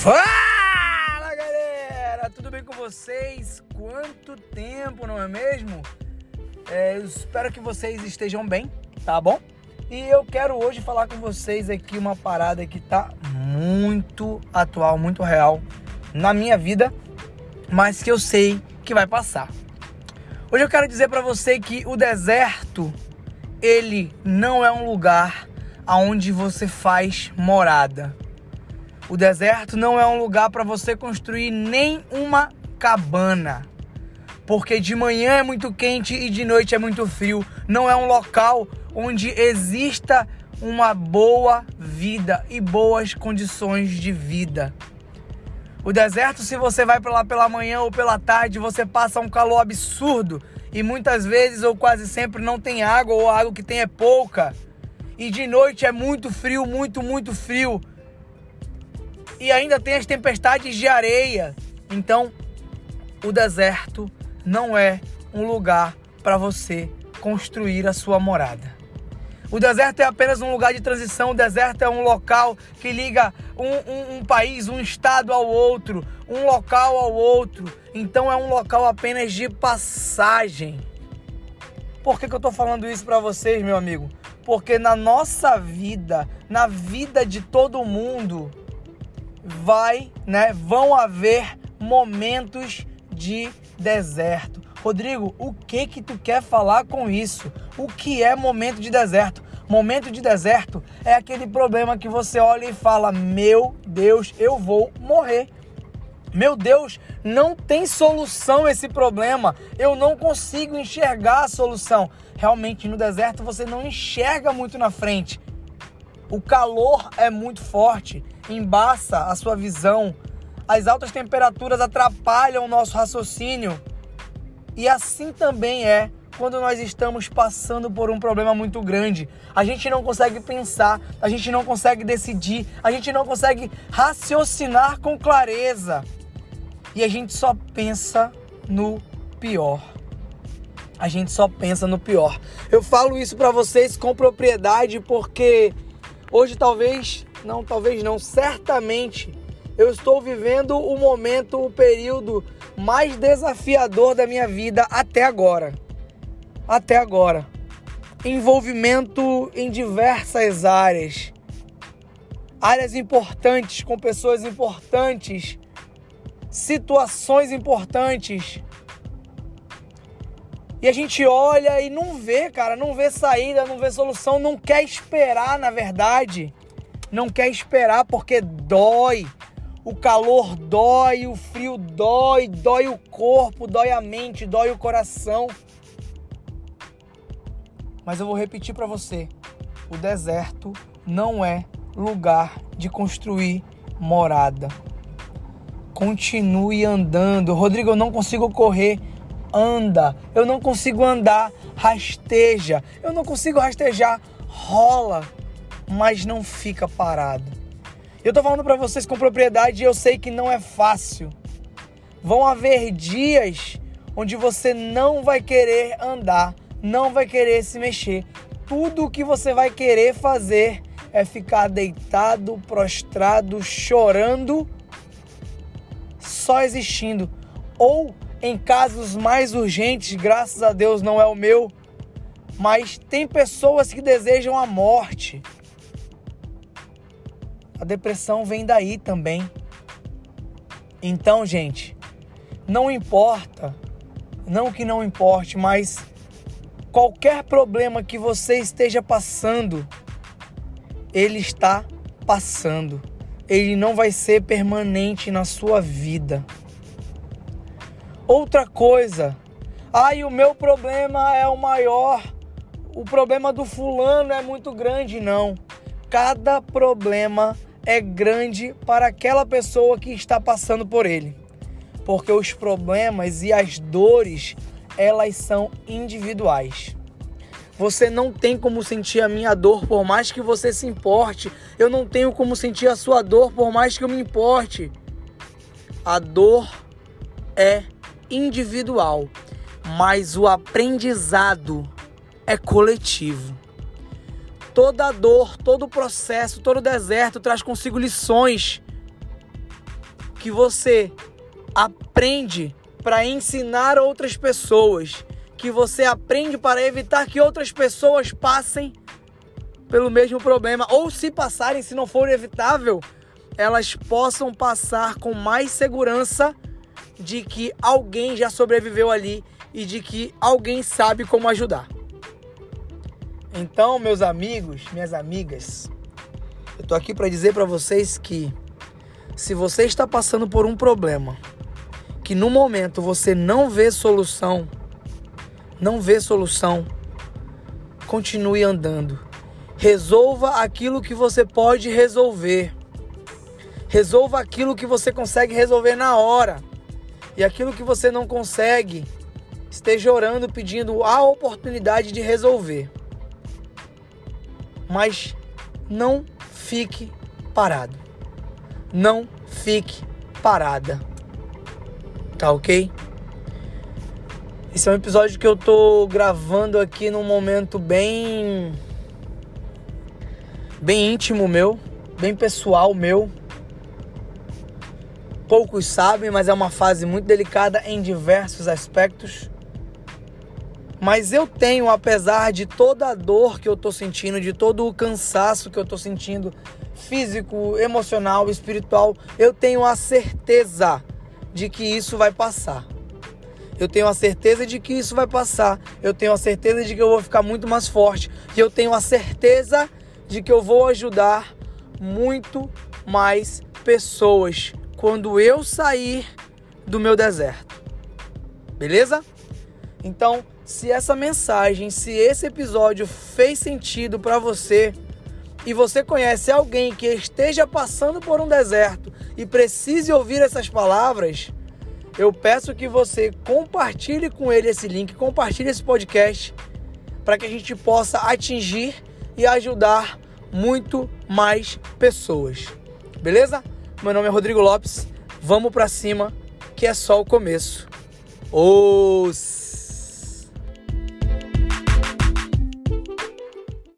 Fala galera, tudo bem com vocês? Quanto tempo, não é mesmo? É, eu espero que vocês estejam bem, tá bom? E eu quero hoje falar com vocês aqui uma parada que tá muito atual, muito real na minha vida, mas que eu sei que vai passar. Hoje eu quero dizer para você que o deserto ele não é um lugar aonde você faz morada. O deserto não é um lugar para você construir nem uma cabana. Porque de manhã é muito quente e de noite é muito frio. Não é um local onde exista uma boa vida e boas condições de vida. O deserto, se você vai para lá pela manhã ou pela tarde, você passa um calor absurdo e muitas vezes ou quase sempre não tem água ou a água que tem é pouca. E de noite é muito frio, muito, muito frio e ainda tem as tempestades de areia. Então, o deserto não é um lugar para você construir a sua morada. O deserto é apenas um lugar de transição, o deserto é um local que liga um, um, um, país, um estado ao outro, um local ao outro. Então é um local apenas de passagem. Por que, que eu estou falando isso para vocês, meu amigo? Porque na nossa vida, na vida de todo mundo, vai, né, vão haver momentos de deserto. Rodrigo, o que que tu quer falar com isso? O que é momento de deserto? Momento de deserto é aquele problema que você olha e fala: "Meu Deus, eu vou morrer". Meu Deus, não tem solução esse problema. Eu não consigo enxergar a solução. Realmente no deserto você não enxerga muito na frente. O calor é muito forte, embaça a sua visão. As altas temperaturas atrapalham o nosso raciocínio. E assim também é quando nós estamos passando por um problema muito grande. A gente não consegue pensar, a gente não consegue decidir, a gente não consegue raciocinar com clareza. E a gente só pensa no pior. A gente só pensa no pior. Eu falo isso para vocês com propriedade porque Hoje talvez, não, talvez não, certamente eu estou vivendo o momento, o período mais desafiador da minha vida até agora. Até agora. Envolvimento em diversas áreas. Áreas importantes, com pessoas importantes, situações importantes. E a gente olha e não vê, cara, não vê saída, não vê solução, não quer esperar, na verdade. Não quer esperar porque dói. O calor dói, o frio dói, dói o corpo, dói a mente, dói o coração. Mas eu vou repetir para você: o deserto não é lugar de construir morada. Continue andando. Rodrigo, eu não consigo correr anda. Eu não consigo andar, rasteja. Eu não consigo rastejar, rola, mas não fica parado. Eu tô falando para vocês com propriedade e eu sei que não é fácil. Vão haver dias onde você não vai querer andar, não vai querer se mexer. Tudo o que você vai querer fazer é ficar deitado, prostrado, chorando, só existindo. Ou em casos mais urgentes, graças a Deus não é o meu, mas tem pessoas que desejam a morte. A depressão vem daí também. Então, gente, não importa, não que não importe, mas qualquer problema que você esteja passando, ele está passando. Ele não vai ser permanente na sua vida. Outra coisa, ai, o meu problema é o maior, o problema do fulano é muito grande. Não. Cada problema é grande para aquela pessoa que está passando por ele. Porque os problemas e as dores, elas são individuais. Você não tem como sentir a minha dor por mais que você se importe. Eu não tenho como sentir a sua dor por mais que eu me importe. A dor é individual, mas o aprendizado é coletivo. Toda dor, todo processo, todo deserto traz consigo lições. que você aprende para ensinar outras pessoas, que você aprende para evitar que outras pessoas passem pelo mesmo problema, ou se passarem, se não for evitável, elas possam passar com mais segurança de que alguém já sobreviveu ali e de que alguém sabe como ajudar. Então, meus amigos, minhas amigas, eu tô aqui para dizer para vocês que se você está passando por um problema que no momento você não vê solução, não vê solução, continue andando. Resolva aquilo que você pode resolver. Resolva aquilo que você consegue resolver na hora. E aquilo que você não consegue, esteja orando pedindo a oportunidade de resolver. Mas não fique parado. Não fique parada. Tá ok? Esse é um episódio que eu tô gravando aqui num momento bem. bem íntimo meu, bem pessoal meu. Poucos sabem, mas é uma fase muito delicada em diversos aspectos. Mas eu tenho, apesar de toda a dor que eu tô sentindo, de todo o cansaço que eu tô sentindo, físico, emocional, espiritual, eu tenho a certeza de que isso vai passar. Eu tenho a certeza de que isso vai passar. Eu tenho a certeza de que eu vou ficar muito mais forte. E eu tenho a certeza de que eu vou ajudar muito mais pessoas quando eu sair do meu deserto. Beleza? Então, se essa mensagem, se esse episódio fez sentido para você e você conhece alguém que esteja passando por um deserto e precise ouvir essas palavras, eu peço que você compartilhe com ele esse link, compartilhe esse podcast para que a gente possa atingir e ajudar muito mais pessoas. Beleza? Meu nome é Rodrigo Lopes. Vamos para cima, que é só o começo. Os